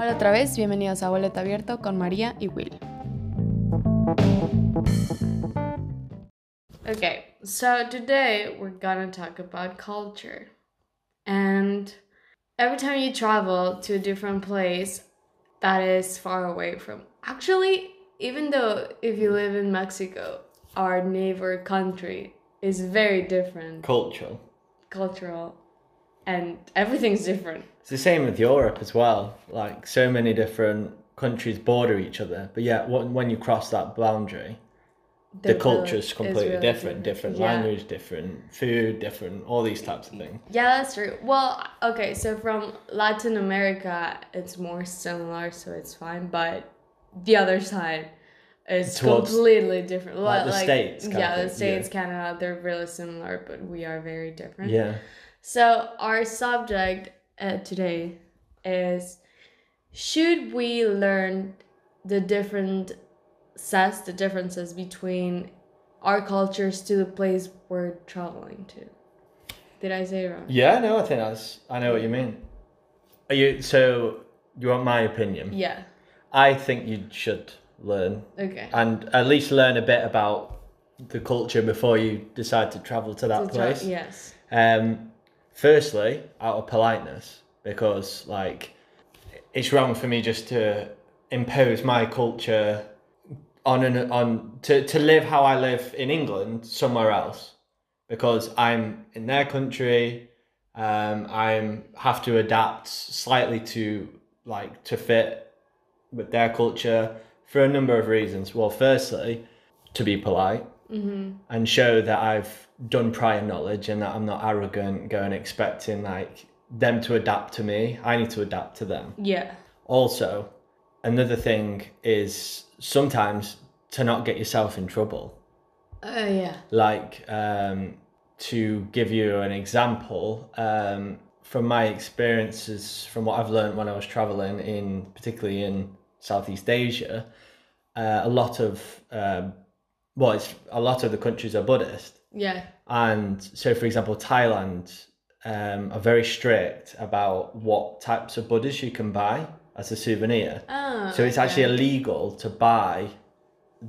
Hola otra vez, bienvenidos a Boleto Abierto con María y Will. Okay, so today we're gonna talk about culture. And every time you travel to a different place that is far away from actually, even though if you live in Mexico, our neighbor country is very different Cultural. cultural and everything's different. It's the same with Europe as well. Like so many different countries border each other, but yet when when you cross that boundary, the, The culture's is completely really different. Different Yeah. language, different food, different all these types of things. Yeah, that's true. Well, okay, so from Latin America, it's more similar, so it's fine. But the other side is Towards- completely different. like Well, the States yeah, the states, yeah. Canada, they're really similar, but we are very different. Yeah. So our subject uh, today is: Should we learn the different sets, the differences between our cultures to the place we're traveling to? Did I say it wrong? Yeah, no, I think that's I know what you mean. Are you so you want my opinion? Yeah. I think you should learn Okay. and at least learn a bit about the culture before you decide to travel to that To place. yes. Um, firstly, out of politeness, because like it's wrong for me just to impose my culture on an on to, to live how I live in England somewhere else, because I'm in their country. Um, I'm have to adapt slightly to like to fit with their culture for a number of reasons. Well, firstly, to be polite and show that I've done prior knowledge and that I'm not arrogant, going expecting like them to adapt to me. I need to adapt to them. Yeah. Also, another thing is sometimes to not get yourself in trouble. Uh, yeah. Like um, to give you an example, um, from my experiences, from what I've learned when I was traveling in, particularly in Southeast Asia, uh, a lot of um, well, it's a lot of the countries are Buddhist, Yeah. and so for example, Thailand um, are very strict about what types of Buddhas you can buy as a souvenir. Oh, So it's okay. actually illegal to buy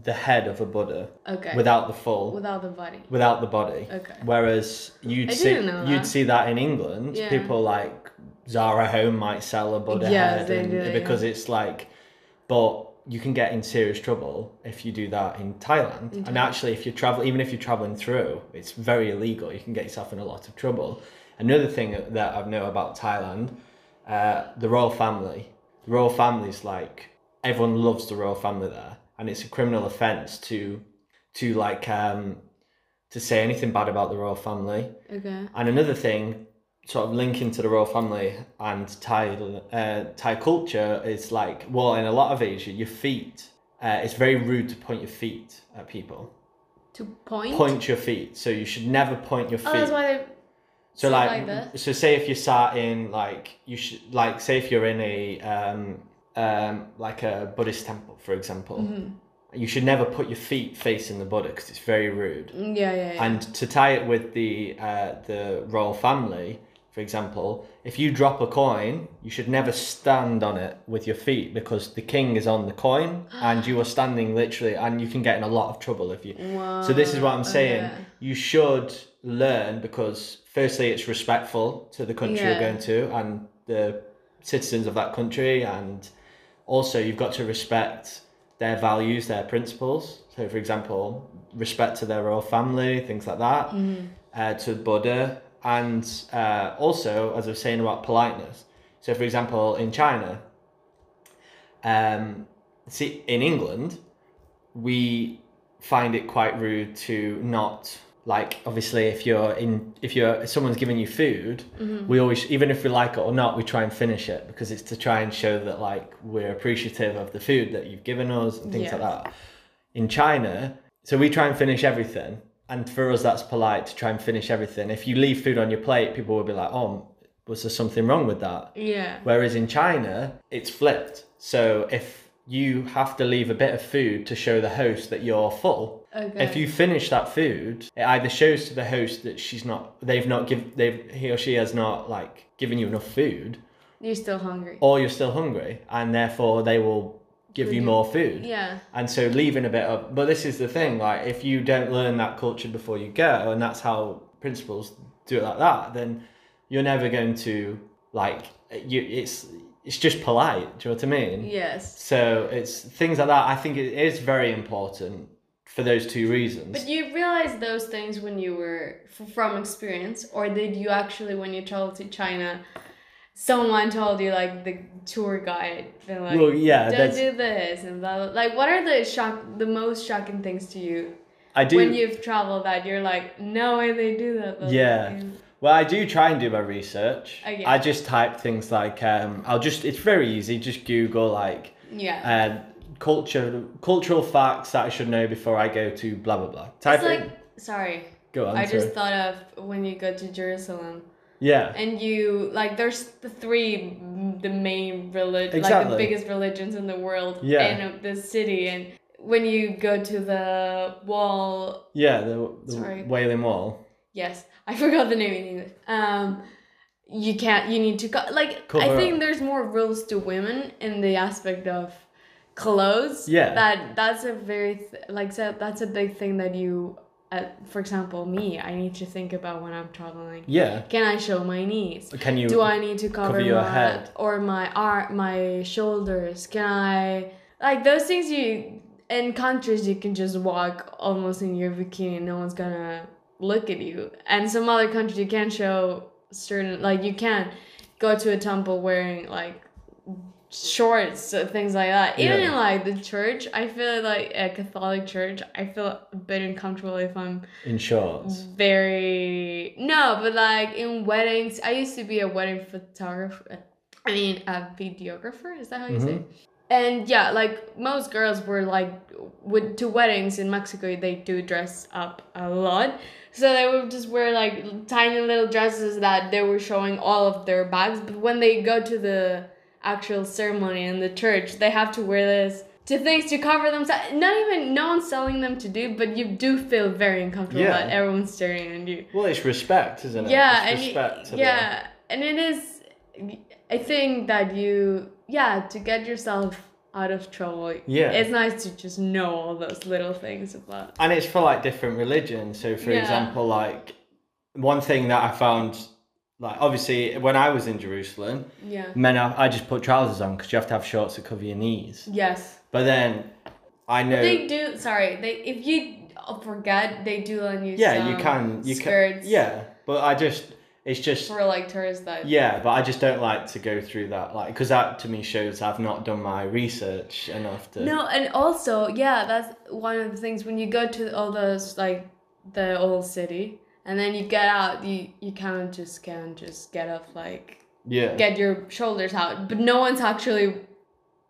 the head of a Buddha okay. without the full Without the body. without the body. Okay. Whereas you'd I see you'd that. see that in England. Yeah. People like Zara Home might sell a Buddha Yes, head they and- do, because yeah. it's like, but you can get in serious trouble if you do that in Thailand. and actually, if you travel, even if you're traveling through, it's very illegal. You can get yourself in a lot of trouble. Another thing that I know about Thailand, uh, the royal family. The royal family is like everyone loves the royal family there, and it's a criminal offense to to like um to say anything bad about the royal family. Okay. And another thing, sort of linking to the royal family and Thai uh, Thai culture is like well in a lot of Asia your feet. Uh, it's very rude to point your feet at people. To point. Point your feet, so you should never point your feet. Oh, that's why they. So like, like so say if you sat in like you should like say if you're in a um um like a Buddhist temple for example, Mm-hmm. you should never put your feet facing the Buddha because it's very rude. Yeah, yeah, yeah. And to tie it with the uh, the royal family, for example, if you drop a coin, you should never stand on it with your feet because the king is on the coin and you are standing literally, and you can get in a lot of trouble if you. So this is what I'm saying. okay. You should learn because firstly, it's respectful to the country Yeah. you're going to and the citizens of that country, and also you've got to respect their values, their principles. So, for example, respect to their royal family, things like that, uh, to Buddha, and uh, also, as I was saying about politeness. So, for example, in China, um, see, in England, we find it quite rude to not like obviously if you're in if you're if someone's giving you food we always even if we like it or not we try and finish it because it's to try and show that like we're appreciative of the food that you've given us and things Yeah. like that in china so we try and finish everything and for us that's polite to try and finish everything if you leave food on your plate people will be like oh was there something wrong with that yeah. Whereas in China, it's flipped. So if you have to leave a bit of food to show the host that you're full, Okay. if you finish that food, it either shows to the host that she's not, they've not give, they've he or she has not like given you enough food, You're still hungry. or you're still hungry, and therefore they will give you more food. Yeah. And so leaving a bit of, but this is the thing, like if you don't learn that culture before you go, and that's how principals do it like that, then you're never going to like you. It's it's just polite. Do you know what I mean? Yes. So it's things like that. I think it is very important for those two reasons. But you realized those things when you were f- from experience, or did you actually, when you traveled to China, someone told you like the tour guide, been like, well, yeah, don't do this and blah, blah. Like, what are the shock, the most shocking things to you I do. when you've traveled that you're like, no way they do that? Blah, Yeah. blah." Well, I do try and do my research. Okay. I just type things like um, I'll just it's very easy. Just Google like Yeah. uh, culture cultural facts that I should know before I go to blah blah blah. Type it's it. like, sorry, Go on. I sorry. just thought of when you go to Jerusalem. Yeah. and you like there's the three mm, the main religion like the biggest religions in the world Yeah. in the city and when you go to the wall Yeah. The, the Sorry. Wailing Wall. yes i forgot the name in english um you can't you need to like i think up. there's more rules to women in the aspect of clothes Yeah. that that's a very th- like so that's a big thing that you uh, for example me i need to think about when i'm traveling Yeah. can i show my knees Can you? do I need to cover, cover your my head? or my arm, my shoulders? Can I like those things? You in countries you can just walk almost in your bikini, and no one's gonna look at you. And some other countries you can't show certain like you can't go to a temple wearing like shorts things like that. Even Yeah. in like the church, I feel like a Catholic church, I feel a bit uncomfortable if I'm in shorts. very no but like in weddings i used to be a wedding photographer i mean a videographer is that how you say Mhm. and yeah like most girls were like with to weddings in mexico they do dress up a lot so they would just wear like tiny little dresses that they were showing all of their bags but when they go to the actual ceremony in the church they have to wear this to things to cover themselves not even no one's telling them to do but you do feel very uncomfortable Yeah. that everyone's staring at you Well, it's respect, isn't it? yeah It's and y- respect to the- yeah and it is i think that you yeah to get yourself out of trouble Yeah. it's nice to just know all those little things about and it's for like different religions so for Yeah. example like one thing that i found like obviously when i was in jerusalem yeah. men i, I just put trousers on because you have to have shorts that cover your knees. Yes. But then i know they do sorry they if you forget they do let you yeah you can you skirts can yeah but i just it's just for like tourists that yeah but i just don't like to go through that like because that to me shows i've not done my research enough to No, and also, yeah, that's one of the things when you go to all those like the old city, and then you get out, you you kind of just can just get up, like yeah get your shoulders out, but no one's actually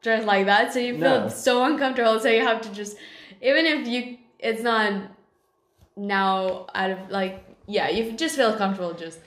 dressed like that, so you feel No. so uncomfortable. So you have to just, even if you, it's not now out of like yeah, you just feel comfortable just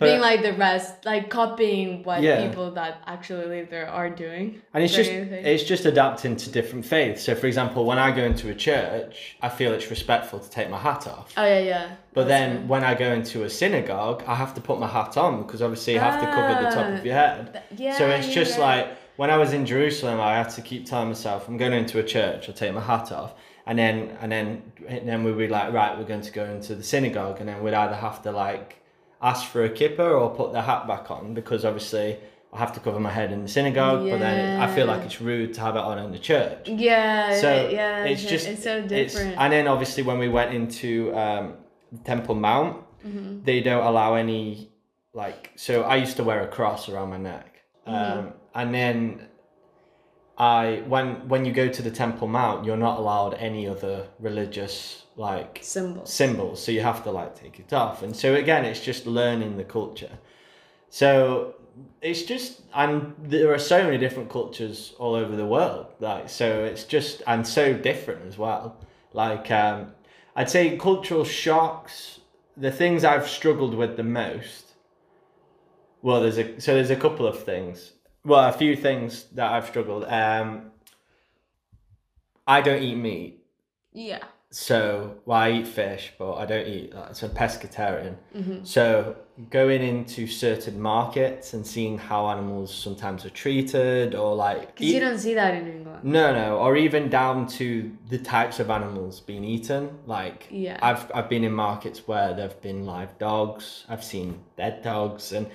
being like the rest, like copying what Yeah. people that actually live there are doing. And it's just it's just adapting to different faiths. So for example, when I go into a church, I feel it's respectful to take my hat off. Oh yeah, yeah. But That's then when I go into a synagogue, I have to put my hat on because obviously you have to cover the top of ah, your head. Th- Yeah. so it's yeah, just yeah. like when I was in Jerusalem, I had to keep telling myself, I'm going into a church, I'll take my hat off. And then and then and then we'd be like, right, we're going to go into the synagogue and then we'd either have to like ask for a kippah or put the hat back on because obviously I have to cover my head in the synagogue, but then I feel like it's rude to have it on in the church. Yeah, So yeah. it's it's, just it's so It's, different. and then obviously when we went into um, Temple Mount, Mhm. they don't allow any like. So I used to wear a cross around my neck, um, Mm-hmm. and then I when when you go to the Temple Mount, you're not allowed any other religious like Symbols. symbols, so you have to like take it off. And so again, it's just learning the culture. So it's just and there are so many different cultures all over the world. Like so it's just and so different as well. Like um I'd say cultural shocks, the things I've struggled with the most. Well, there's a so there's a couple of things. Well, a few things that I've struggled. Um I don't eat meat. Yeah. So, well, I eat fish, but I don't eat that. So, pescatarian. hmm So, going into certain markets and seeing how animals sometimes are treated or like Because you don't see that in England. no no or even down to the types of animals being eaten like Yeah. I've I've been in markets where there've been live dogs I've seen dead dogs and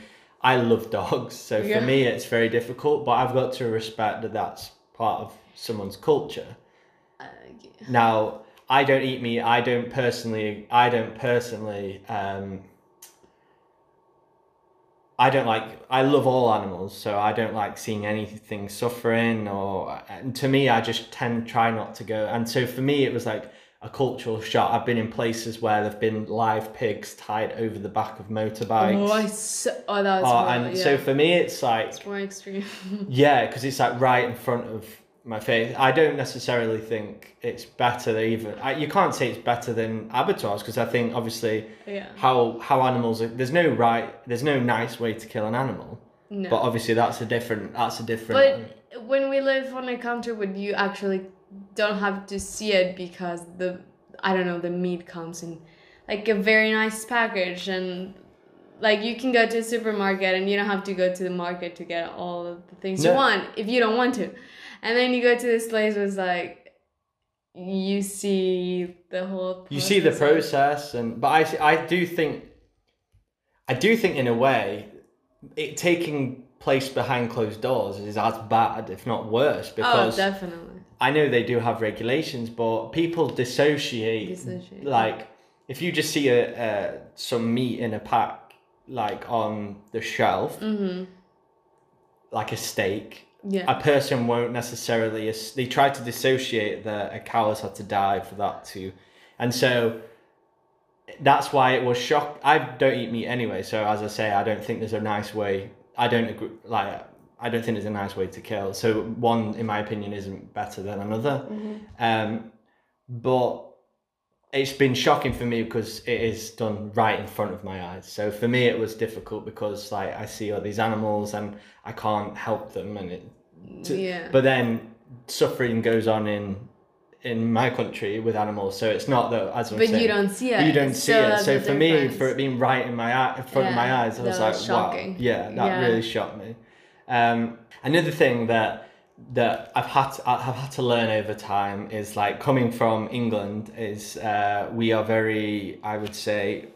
I love dogs so Yeah. for me it's very difficult but I've got to respect that that's part of someone's culture Uh, now, I don't eat meat. I don't personally. I don't personally. Um, I don't like. I love all animals, so I don't like seeing anything suffering. Or and to me, I just tend try not to go. And so for me, it was like a cultural shock. I've been in places where there've been live pigs tied over the back of motorbikes. Oh, I so, oh, that's Oh, horrible, and yeah. so for me, it's like it's more extreme. yeah, because it's like right in front of my face. I don't necessarily think it's better than even. I, you can't say it's better than abattoirs because I think obviously yeah. how how animals. Are, there's no right. There's no nice way to kill an animal. No. But obviously that's a different. That's a different. But when we live on a country where you actually don't have to see it because the I don't know the meat comes in like a very nice package and like you can go to a supermarket and you don't have to go to the market to get all of the things you want if you don't want to, and then you go to this place where it's like you see the whole you see the process, and but I I do think. I do think in a way, it taking place behind closed doors is as bad, if not worse, because Oh, because definitely. I know they do have regulations, but people dissociate. Dissociate. Like, if you just see a, a some meat in a pack, like on the shelf, Mm-hmm. like a steak, Yeah. a person won't necessarily. They try to dissociate that a cow has had to die for that to, and so that's why it was shock. I don't eat meat anyway, so as I say, I don't think there's a nice way. I don't agree. Like, I don't think it's a nice way to kill. So one, in my opinion, isn't better than another. Um, but it's been shocking for me because it is done right in front of my eyes. So for me, it was difficult because like I see all these animals and I can't help them, and it. to- yeah. But then suffering goes on in in my country with animals, so it's not that as I'm But saying, you don't see it. you don't see so it. So for me, for it being right in my eye, in front of my eyes, I was that like, was wow, yeah, that Yeah. really shocked me. Um, another thing that that I've had to, I've had to learn over time is like coming from England is uh, we are very, I would say,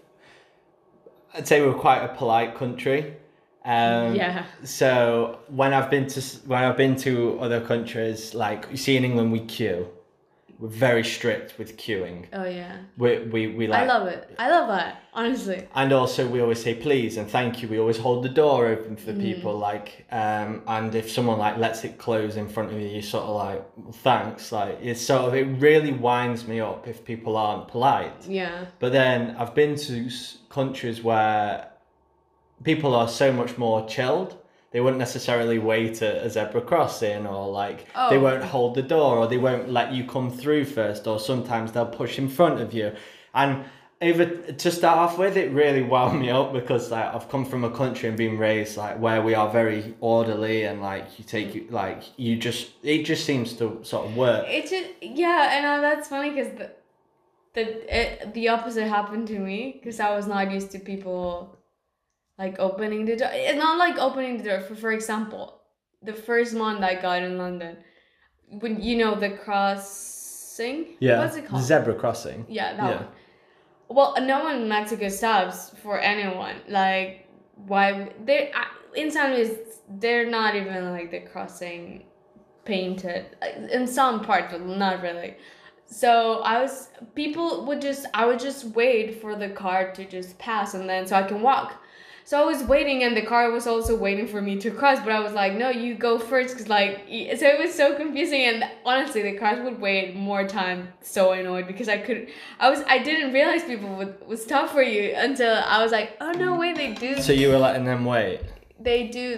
I'd say we're quite a polite country. Um, Yeah. So when I've been to when I've been to other countries, like you see in England, we queue. We're very strict with queuing. Oh yeah. We we, we like I love it. I love that. Honestly. and also we always say please and thank you. We always hold the door open for Mm. people. Like um, and if someone like lets it close in front of you, you sort of like thanks. Like it's sort of it really winds me up if people aren't polite. Yeah. But then I've been to countries where people are so much more chilled. They wouldn't necessarily wait at a zebra crossing or like they Oh. won't hold the door or they won't let you come through first or sometimes they'll push in front of you. And over to start off with, it really wound me up because like I've come from a country and been raised like where we are very orderly and like you take like you just it just seems to sort of work. It just yeah, and uh, that's funny because the the it, the opposite happened to me because I was not used to people like opening the door. It's not like opening the door. For for example, the first month I got in London, when you know the crossing. Yeah. What's it called? Zebra crossing. Yeah, that Yeah. one. Well, no one in Mexico stops for anyone. Like, why? They in some ways they're not even like the crossing painted in some parts, but not really. So I was people would just I would just wait for the car to just pass and then so I can walk. So I was waiting and the car was also waiting for me to cross, but I was like, no, you go first because like so it was so confusing and honestly the cars would wait more time so annoyed because I could I was I didn't realize people would, would stop for you until I was like, oh no wait they do So you were letting them wait, they do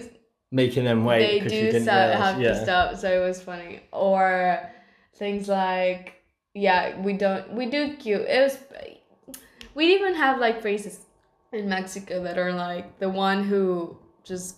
making them wait they do didn't stop, have yeah. to stop so it was funny. Or things like yeah we don't we do queue it was we even have like phrases in mexico that are like the one who just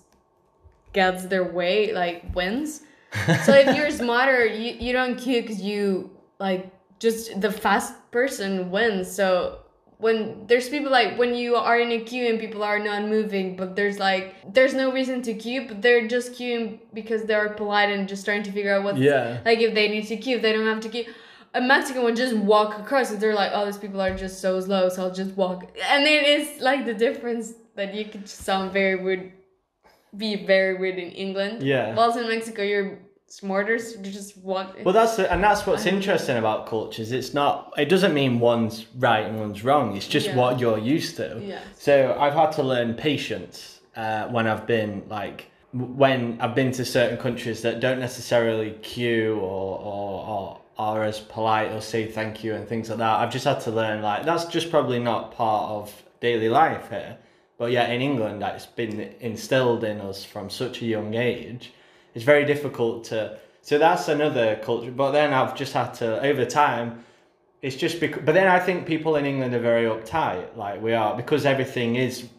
gets their way like wins so if you're smarter you, you don't queue because you like just the fast person wins so when there's people like when you are in a queue and people are not moving, but there's like there's no reason to queue, but they're just queuing because they're polite and just trying to figure out what Yeah. like if they need to queue, they don't have to queue. A Mexican would just walk across and they're like, oh, these people are just so slow, so I'll just walk. And it is like the difference that you could sound very rude, be very rude in England. Yeah. Whilst in Mexico, you're smarter, so you just walk. Well, that's the, and that's what's interesting about cultures. It's not. It doesn't mean one's right and one's wrong. It's just Yeah. what you're used to. Yes. So I've had to learn patience uh, when I've been like when I've been to certain countries that don't necessarily queue or or, or are as polite or say thank you and things like that. I've just had to learn like that's just probably not part of daily life here. But yeah, in England, that's been instilled in us from such a young age. It's very difficult to. So that's another culture. But then I've just had to over time. It's just because, but then I think people in England are very uptight, like we are, because everything is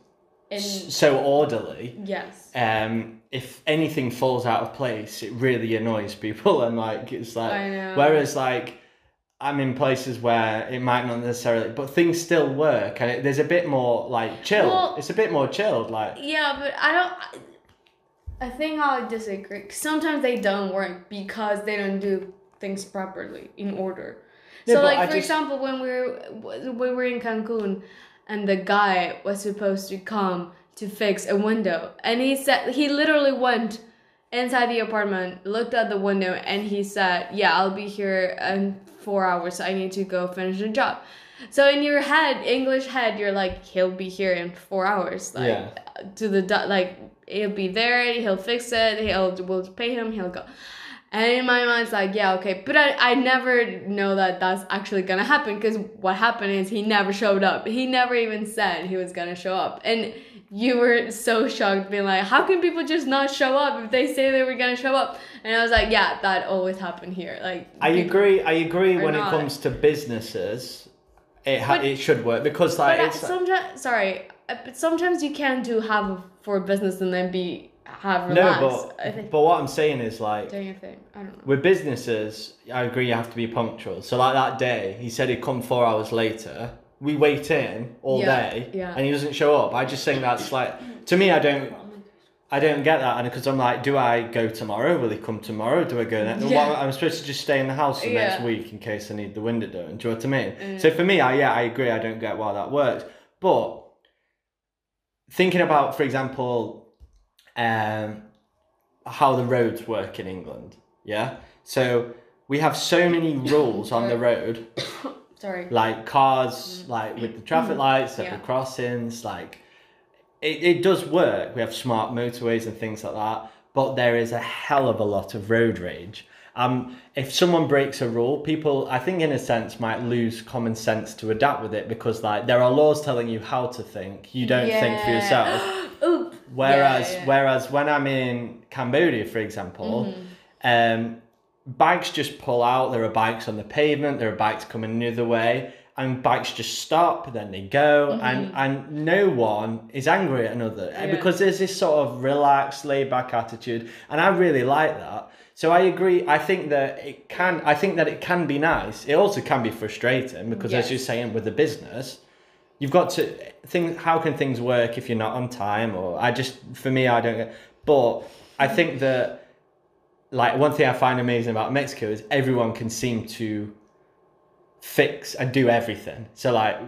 s- so orderly. yes. Um, if anything falls out of place, it really annoys people, and like it's like. Whereas like, I'm in places where it might not necessarily, but things still work, and it, there's a bit more like chill. Well- it's a bit more chilled, like. Yeah, but I don't. I think I disagree. Sometimes they don't work because they don't do things properly in order. Yeah, so, like I for just- example, when we were when we were in Cancun, and the guy was supposed to come to fix a window, and he said he literally went inside the apartment, looked at the window, and he said, "Yeah, I'll be here in four hours. I need to go finish the job." So in your head, English head, you're like, he'll be here in four hours. Like Yeah. to the like he'll be there he'll fix it he'll we'll pay him he'll go and in my mind it's like yeah okay but i, I never know that that's actually gonna happen because what happened is he never showed up he never even said he was gonna show up and you were so shocked being like how can people just not show up if they say they were gonna show up and i was like yeah that always happened here like I agree. I agree when it comes to businesses, it ha- But- it should work because like but it's sometimes sorry uh, but sometimes you can't do have for business and then be have no, but but what I'm saying is like doing your thing i don't know with businesses, I agree you have to be punctual. So like that day, he said he'd come four hours later. We wait in all Yeah, day, yeah. and he doesn't show up. I just think that's like to me, I don't. I don't get that, and because I'm like, do I go tomorrow? Will he come tomorrow? Do I go next? Yeah. Well, I'm supposed to just stay in the house the next week in case I need the window done. Do you know what I mean? So for me, I yeah, I agree. I don't get why that works, but thinking about, for example, um, how the roads work in England, yeah. So we have so many rules on the road, sorry like cars, like with the traffic lights, at Mm. Yeah. the crossings, like it, it does work. We have smart motorways and things like that, but there is a hell of a lot of road rage. Um, if someone breaks a rule, people, I think, in a sense, might lose common sense to adapt with it because, like, there are laws telling you how to think. You don't think for yourself. Whereas, Yeah, yeah. whereas when I'm in Cambodia, for example, Mm-hmm. um, bikes just pull out. There are bikes on the pavement. There are bikes coming the other way, and bikes just stop. Then they go, and and no one is angry at another Mm-hmm. Yeah. because there's this sort of relaxed, laid back attitude, and I really like that. So I agree. I think that it can. I think that it can be nice. It also can be frustrating because, as you're saying, with the business, you've got to think how can things work if you're not on time or i just for me i don't get but i think that like one thing i find amazing about mexico is everyone can seem to fix and do everything. So like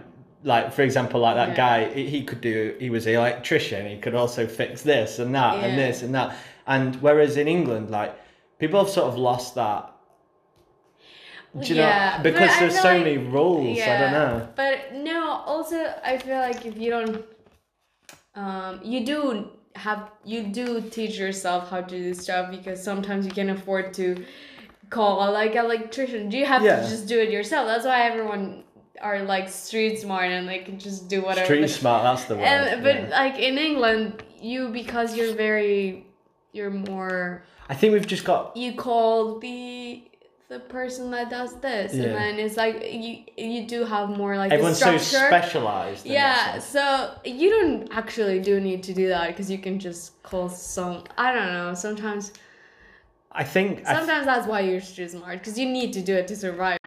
like for example like that Yeah. guy he could do he was an electrician he could also fix this and that and this and that. And whereas in england like people have sort of lost that do you Yeah, know because there's so like- many rules i don't know. But no, also I feel like if you don't, um, you do have you do teach yourself how to do this job because sometimes you can't afford to call like electrician. Do you have Yeah. to just do it yourself. That's why everyone are like street smart and they can just do whatever. Street smart, that's the word. And, but yeah. like in England, you because you're very, you're more I think we've just got you call the the person that does this Yeah. and then it's like you you do have more like everyone's so specialized. yeah so you don't actually do need to do that because you can just call some i don't know sometimes I think I th- sometimes that's why you're street smart because you need to do it to survive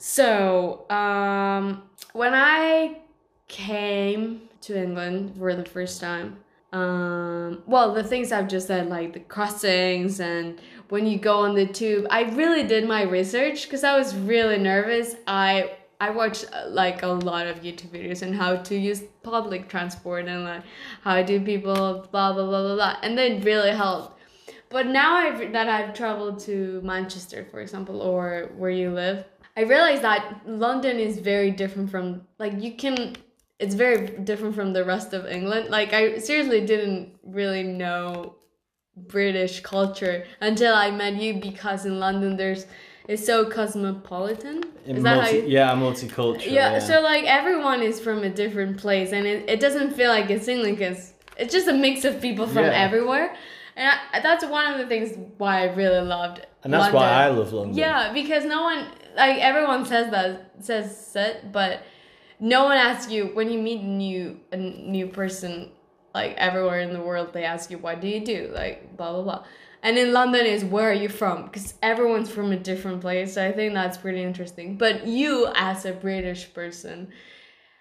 So, um, when I came to England for the first time, um, well, the things I've just said, like the crossings and when you go on the tube, I really did my research because I was really nervous. I I watched uh, like a lot of YouTube videos on how to use public transport and like how do people blah blah blah blah blah, and that really helped. But now I've, that I've traveled to Manchester, for example, or where you live, I realized that London is very different from like you can. It's very different from the rest of England. Like I seriously didn't really know British culture until I met you because in London there's it's so cosmopolitan. Is that how you, yeah, multicultural. yeah, Yeah, so like everyone is from a different place and it, it doesn't feel like it's England because it's just a mix of people from Yeah. everywhere. And I, that's one of the things why I really loved and that's why I love London. Yeah, because no one like everyone says that says it, but no one asks you when you meet new a new person like everywhere in the world they ask you what do you do like blah blah blah. And in London is where are you from because everyone's from a different place. So I think that's pretty interesting. But you as a British person,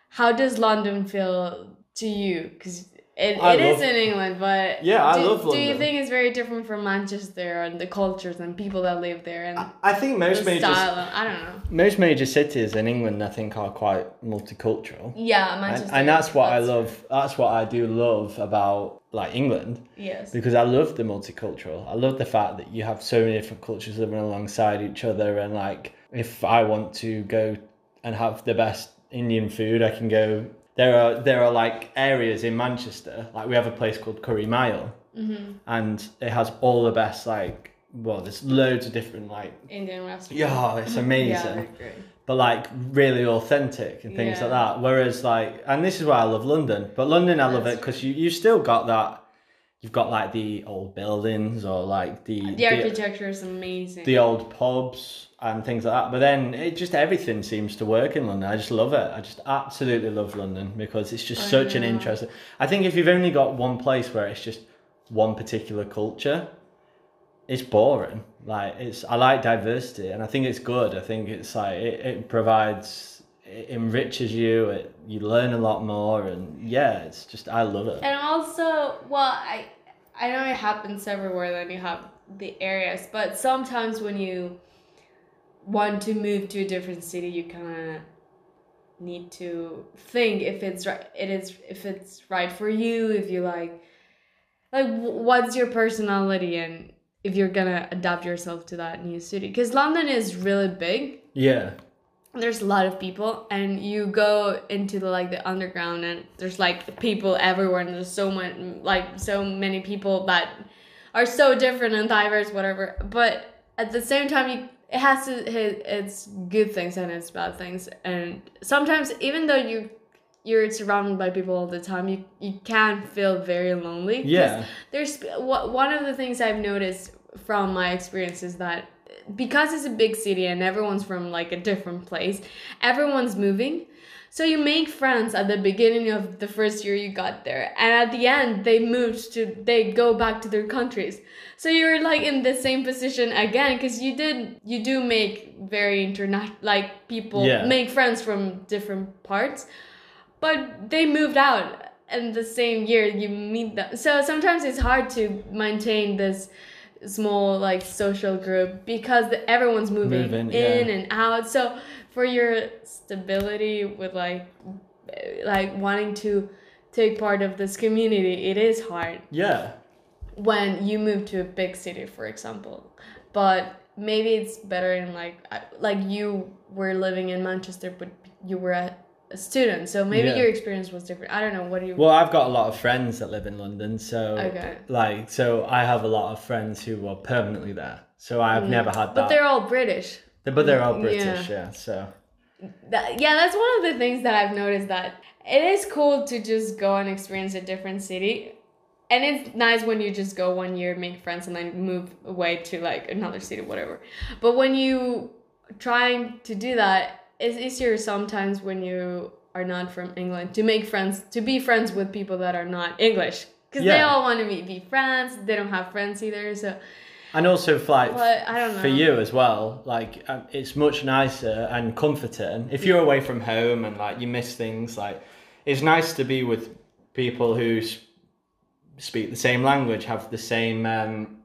how does London feel to you? Because it, I it is in England, but Yeah, I do, love Do you think it's very different from Manchester and the cultures and people that live there and I- I think most major style? I don't know. most major cities in England, I think, are quite multicultural. Yeah, And, Manchester. and that's what I that's- love. That's what I do love about like England Yes. because I love the multicultural. I love the fact that you have so many different cultures living alongside each other, and like if I want to go and have the best Indian food, I can go. There are there are like areas in Manchester, like we have a place called Curry Mile, Mm-hmm. and it has all the best like well, there's loads of different like Indian restaurants. yeah, it's amazing Yeah, but like really authentic and things Yeah. like that. Whereas like, and this is why I love London. But London, I love it because you you still got that. You've got like the old buildings or like the The the, architecture is amazing. the old pubs and things like that. But then it just everything seems to work in London. I just love it. I just absolutely love London because it's just I such an interesting. I think if you've only got one place where it's just one particular culture, it's boring. Like it's I like diversity and I think it's good. I think it's like it, it provides it enriches you, it you learn a lot more and yeah, it's just I love it. And also, well, I I know it happens everywhere that you have the areas, but sometimes when you want to move to a different city, you kind of need to think if it's right. It is if it's right for you. If you like, like what's your personality and if you're gonna adapt yourself to that new city. Because London is really big Yeah. There's a lot of people and you go into the like the underground and there's like people everywhere and there's so much like so many people that are so different and diverse whatever. But at the same time you it has to hit its good things and its bad things. And sometimes even though you you're surrounded by people all the time you you can feel very lonely. Yeah. there's one of the things I've noticed from my experience is that because it's a big city and everyone's from like a different place, everyone's moving. So you make friends at the beginning of the first year you got there, and at the end they moved to they go back to their countries. So you're like in the same position again because you did you do make very internet like people Yeah. make friends from different parts, but they moved out in the same year you meet them. So sometimes it's hard to maintain this small like social group because the, everyone's moving, Moving, in yeah. and out. So for your stability with like like wanting to take part of this community, it is hard Yeah. when you move to a big city, for example. But maybe it's better in like like you were living in Manchester, but you were a, a student, so maybe Yeah. your experience was different. I don't know. What do you? Well, I've got a lot of friends that live in London, so Okay. like so I have a lot of friends who are permanently there. So I've never had that. Mm. but they're all British. but they're all Yeah. British, yeah. So That, yeah, that's one of the things that I've noticed that it is cool to just go and experience a different city. And it's nice when you just go one year, make friends, and then move away to like another city, whatever. But when you trying to do that, it's easier sometimes when you are not from England to make friends, to be friends with people that are not English, because they all want to be, be friends. They don't have friends either, so And also, for, like But I don't know. for you as well, like um, it's much nicer and comforting if you're away from home and like you miss things. Like it's nice to be with people who speak the same language, have the same. Um,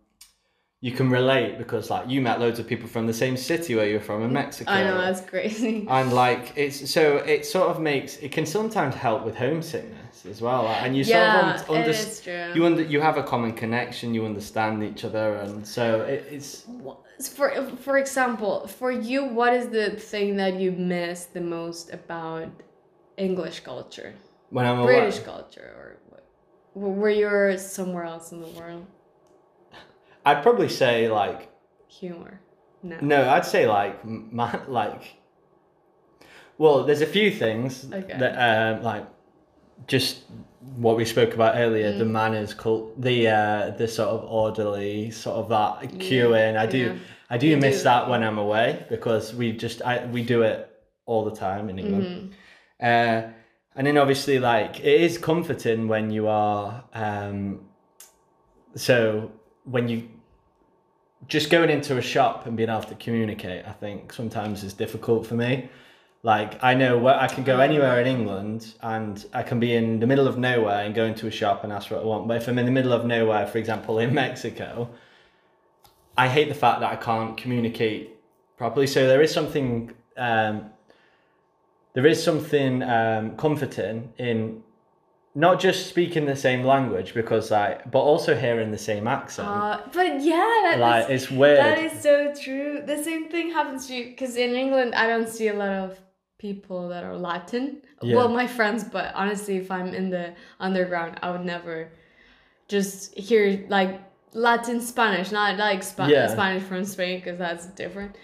you can relate because like you met loads of people from the same city where you're from in mm, Mexico. I know that's crazy. and like it's so it sort of makes it can sometimes help with homesickness as well like, and you yeah, sort of it under, is true. you under, you have a common connection you understand each other and so it, it's for for example, for you, what is the thing that you miss the most about English culture, when I'm away, British culture, or where you're somewhere else in the world? I'd probably say like Humor. No. no I'd say like my, like well there's a few things Okay. that um like just what we spoke about earlier the Mm. manners cult the uh the sort of orderly sort of that queuing i do yeah. i do You miss do. that when i'm away because we just i we do it all the time in england Mhm. uh and then obviously like it is comforting when you are um so when you just going into a shop and being able to communicate i think sometimes is difficult for me. Like i know where i can go anywhere in england and i can be in the middle of nowhere and go into a shop and ask what i want. But if i'm in the middle of nowhere for example in mexico i hate the fact that i can't communicate properly. So there is something um, there is something um, comforting in not just speaking the same language because like but also hearing the same accent Uh, but yeah, like is- it's weird That is so true. The same thing happens to you because in England, I don't see a lot of people that are Latin. Yeah. Well, my friends, but honestly, if I'm in the underground, I would never just hear like Latin Spanish, not like Spa- Yeah. Spanish from Spain because that's different.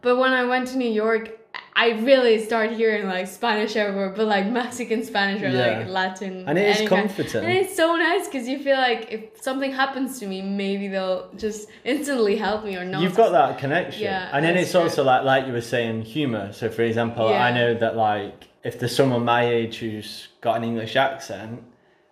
But when I went to New York, I really start hearing like Spanish everywhere, but like Mexican Spanish or Yeah. like Latin. and it is any kind- comforting and it's so nice because you feel like if something happens to me, maybe they'll just instantly help me or not. You've got that connection. Yeah, and then it's true. also like like you were saying, humour. So for example, Yeah. I know that like if there's someone my age who's got an English accent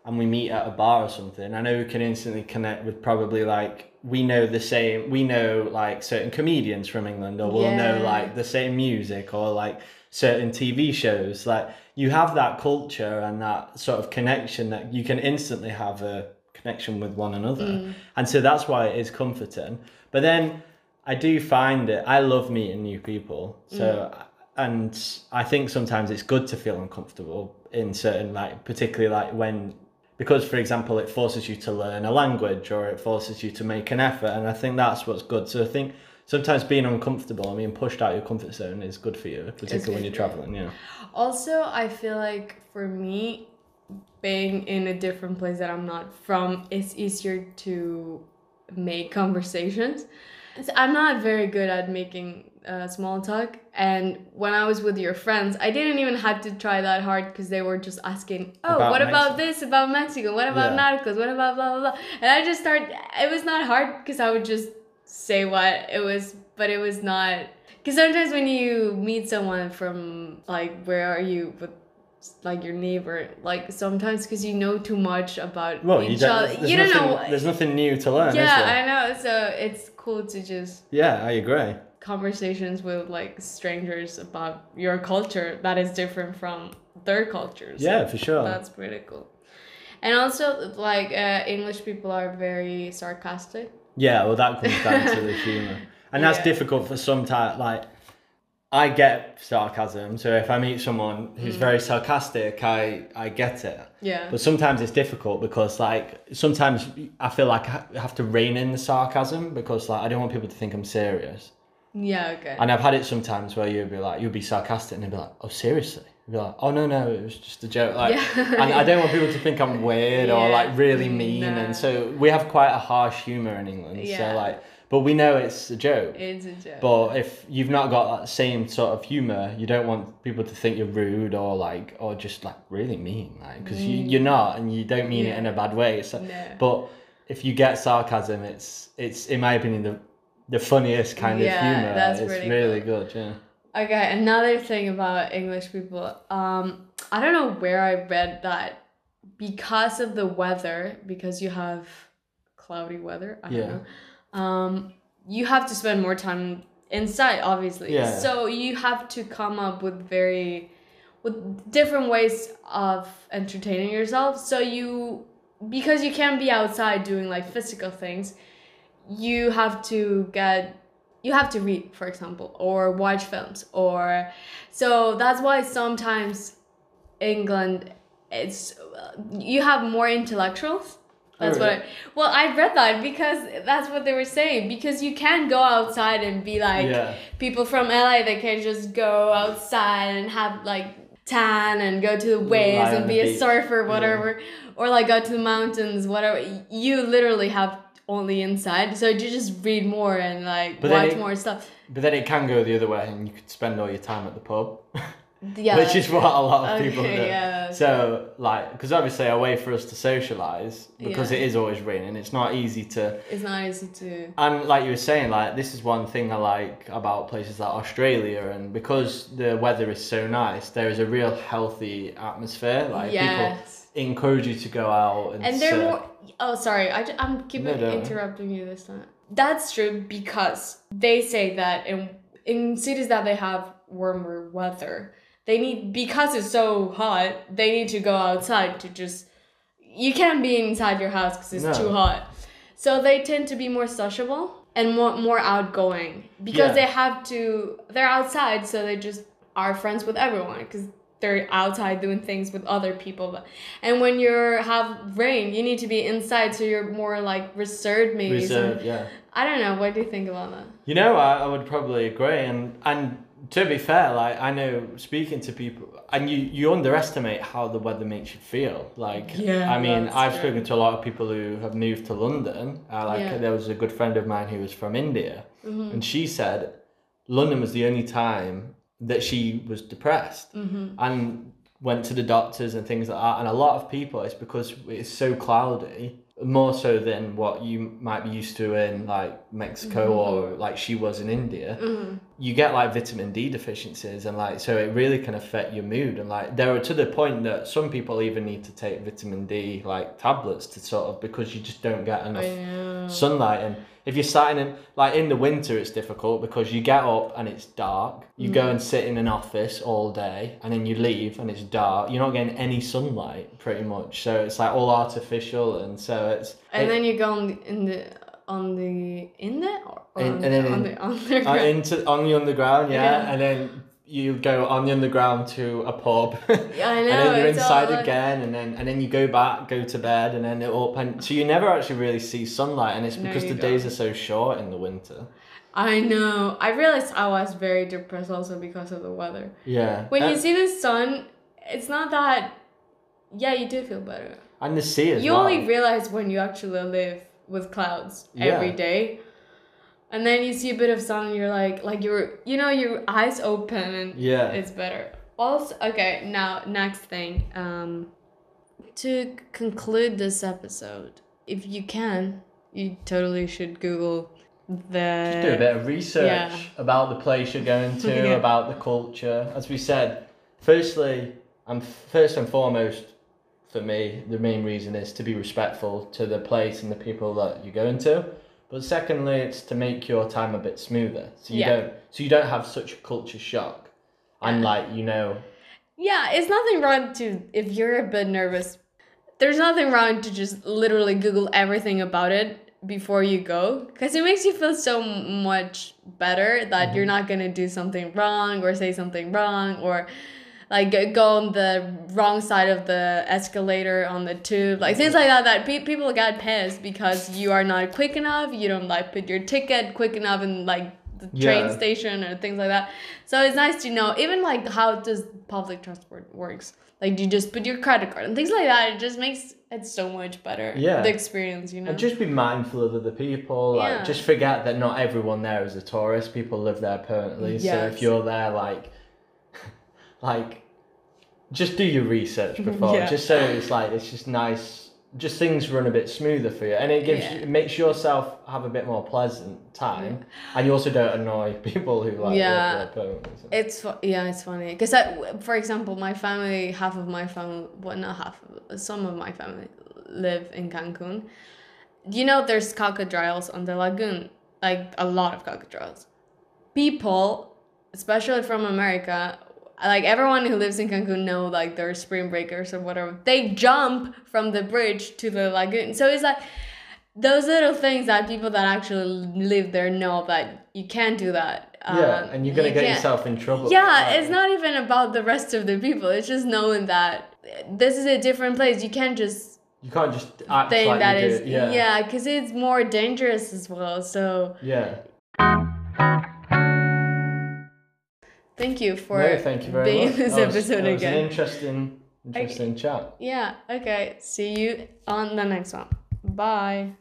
and we meet at a bar or something, I know we can instantly connect with probably like we know the same we know like certain comedians from England or we'll know like the same music or like certain TV shows. Like you have that culture and that sort of connection that you can instantly have a connection with one another. Mm. And so that's why it is comforting. But then I do find it, I love meeting new people. So, and I think sometimes it's good to feel uncomfortable in certain, like, particularly like when, because for example, it forces you to learn a language or it forces you to make an effort. And I think that's what's good. So I think sometimes being uncomfortable i mean pushed out of your comfort zone is good for you, particularly when you're traveling. Yeah. Also, I feel like for me, being in a different place that I'm not from, it's easier to make conversations. So I'm not very good at making uh, small talk, and when I was with your friends, I didn't even have to try that hard because they were just asking, "Oh, About what about this? About Mexico? What about Yeah. narcos? What about blah blah blah?" And I just started. It was not hard because I would just say what it was, but it was not. Because sometimes when you meet someone from like where are you with like your neighbor, like sometimes because you know too much about Well, you each don't, other, you don't nothing, know. There's nothing new to learn, yeah? I know. So it's cool to just Yeah, I agree. Conversations with like strangers about your culture that is different from their cultures. Yeah, for sure. That's pretty cool. And also, like uh, English people are very sarcastic. Yeah, well, that comes down to the humour, and that's Yeah. difficult for some type. Like, I get sarcasm, so if I meet someone Mm. who's very sarcastic, I I get it. Yeah. But sometimes it's difficult because, like, sometimes I feel like I have to rein in the sarcasm because, like, I don't want people to think I'm serious. Yeah. Okay. And I've had it sometimes where you'd be like, you'd be sarcastic, and they'd be like, "Oh, seriously?" You'll be like, "Oh no, no, it was just a joke." Like, Yeah. and I don't want people to think I'm weird or like really mean, No. and so we have quite a harsh humor in England. Yeah. So like, but we know it's a joke. it's a joke. But if you've not got that same sort of humor, you don't want people to think you're rude or like or just like really mean, like because you you're not, and you don't mean it Mm. In a bad way. So, No. but if you get sarcasm, it's it's in my opinion the the funniest kind Yeah, of humor. that's it's pretty really cool. good. Yeah. Okay, another thing about English people. Um, I don't know where I read that because of the weather, because you have cloudy weather. I Yeah. don't know. um, you have to spend more time inside, obviously. Yeah. So you have to come up with very with different ways of entertaining yourself. So you because you can't be outside doing like physical things, you have to get you have to read, for example, or watch films, or so that's why sometimes England it's you have more intellectuals. That's what really? I well I read that because that's what they were saying because you can't go outside and be like Yeah. people from LA they can just go outside and have like tan and go to the waves Lie and be a beach. surfer whatever or like go to the mountains whatever you literally have only inside so you just read more and like But watch it- more stuff But then it can go the other way, and you could spend all your time at the pub, yeah which is what a lot of people do. Okay, yeah. So, like, because obviously a way for us to socialize, because Yeah. it is always raining, it's not easy to. it's not easy to And like you were saying, like this is one thing I like about places like Australia, and because the weather is so nice, there is a real healthy atmosphere. Like yes people encourage you to go out and, and they're surf. more oh sorry I, i'm keeping No, interrupting you this time that's true because they say that in in cities that they have warmer weather they need because it's so hot they need to go outside to just you can't be inside your house because it's No. too hot so they tend to be more sociable and more more outgoing because Yeah. they have to they're outside so they just are friends with everyone because they're outside doing things with other people and when you have rain you need to be inside so you're more like reserved maybe so- Reserved, yeah. i don't know what do you think about that You know, I, I would probably agree, and and to be fair, like I know speaking to people, and you you underestimate how the weather makes you feel. Like, Yeah, I mean, I've true. spoken to a lot of people who have moved to London. Uh, like, Yeah. there was a good friend of mine who was from India, Mm-hmm. and she said London was the only time that she was depressed, Mm-hmm. and went to the doctors and things like that. And a lot of people, it's because it's so cloudy. More so than what you might be used to in like Mexico Mm-hmm. or like she was in India you get like vitamin D deficiencies and like so it really can affect your mood and like there are to the point that some people even need to take vitamin D like tablets to sort of because you just don't get enough sunlight and if you're sitting in like in the winter it's difficult because you get up and it's dark you Mm. go and sit in an office all day and then you leave and it's dark you're not getting any sunlight pretty much so it's like all artificial and so it's and it- then you go on the, in the on the in the or, on, and then on in- the underground. uh, into on the underground, yeah, Yeah. and then you go on the underground to a pub. Yeah, I know. and then you're inside all again, and then and then you go back, go to bed, and then it all. And so you never actually really see sunlight, and it's because the days are so short in the winter. I know. I realized I was very depressed also because of the weather. Yeah. When you see the sun, it's not that. Yeah, you do feel better. and the sea as you well. only realize when you actually live with clouds Yeah. every day, and then you see a bit of sun, and you're like, like your, you know, your eyes open, and Yeah. it's better. Also, okay, now next thing. Um, to conclude this episode, if you can, you totally should Google the. Just do a bit of research yeah. about the place you're going to, Yeah. about the culture. As we said, firstly, and first and foremost, for me, the main reason is to be respectful to the place and the people that you're going to. But secondly, it's to make your time a bit smoother, so you Yeah. don't, so you don't have such a culture shock, and like you know, Yeah, it's nothing wrong to if you're a bit nervous. There's nothing wrong to just literally Google everything about it before you go because it makes you feel so much better that mm-hmm. you're not gonna do something wrong or say something wrong or like go- on the wrong side of the escalator on the tube like things like that that pe- people get pissed because you are not quick enough you don't like put your ticket quick enough in like the train Yeah. station or things like that so it's nice to know even like how does public transport works like you just put your credit card and things like that it just makes it so much better Yeah. the experience you know and just be mindful of other people. Like, Yeah. just forget that not everyone there is a tourist. People live there permanently. So if you're there, like, like, just do your research before. Yeah. Just so it's like it's just nice. Just things run a bit smoother for you, and it gives Yeah. it makes yourself have a bit more pleasant time, and you also don't annoy people who like Yeah. live there permanently. It's yeah, it's funny because for example, my family, half of my family, well, not half, some of my family live in Cancun, you know there's crocodiles on the lagoon, like a lot of crocodiles. People, especially from America, like everyone who lives in Cancun know like they're spring breakers or whatever. They jump from the bridge to the lagoon. So it's like those little things that people that actually live there know that you can't do that. yeah, Um, and you're gonna you get can't- yourself in trouble. yeah, Like, it's not even about the rest of the people. It's just knowing that this is a different place. You can't just You can't just act think like that is. Yeah. yeah, because it's more dangerous as well. So Yeah. Thank you for no, thank you very being much. in this was- episode again. an interesting, interesting chat. yeah. Okay. See you on the next one. Bye.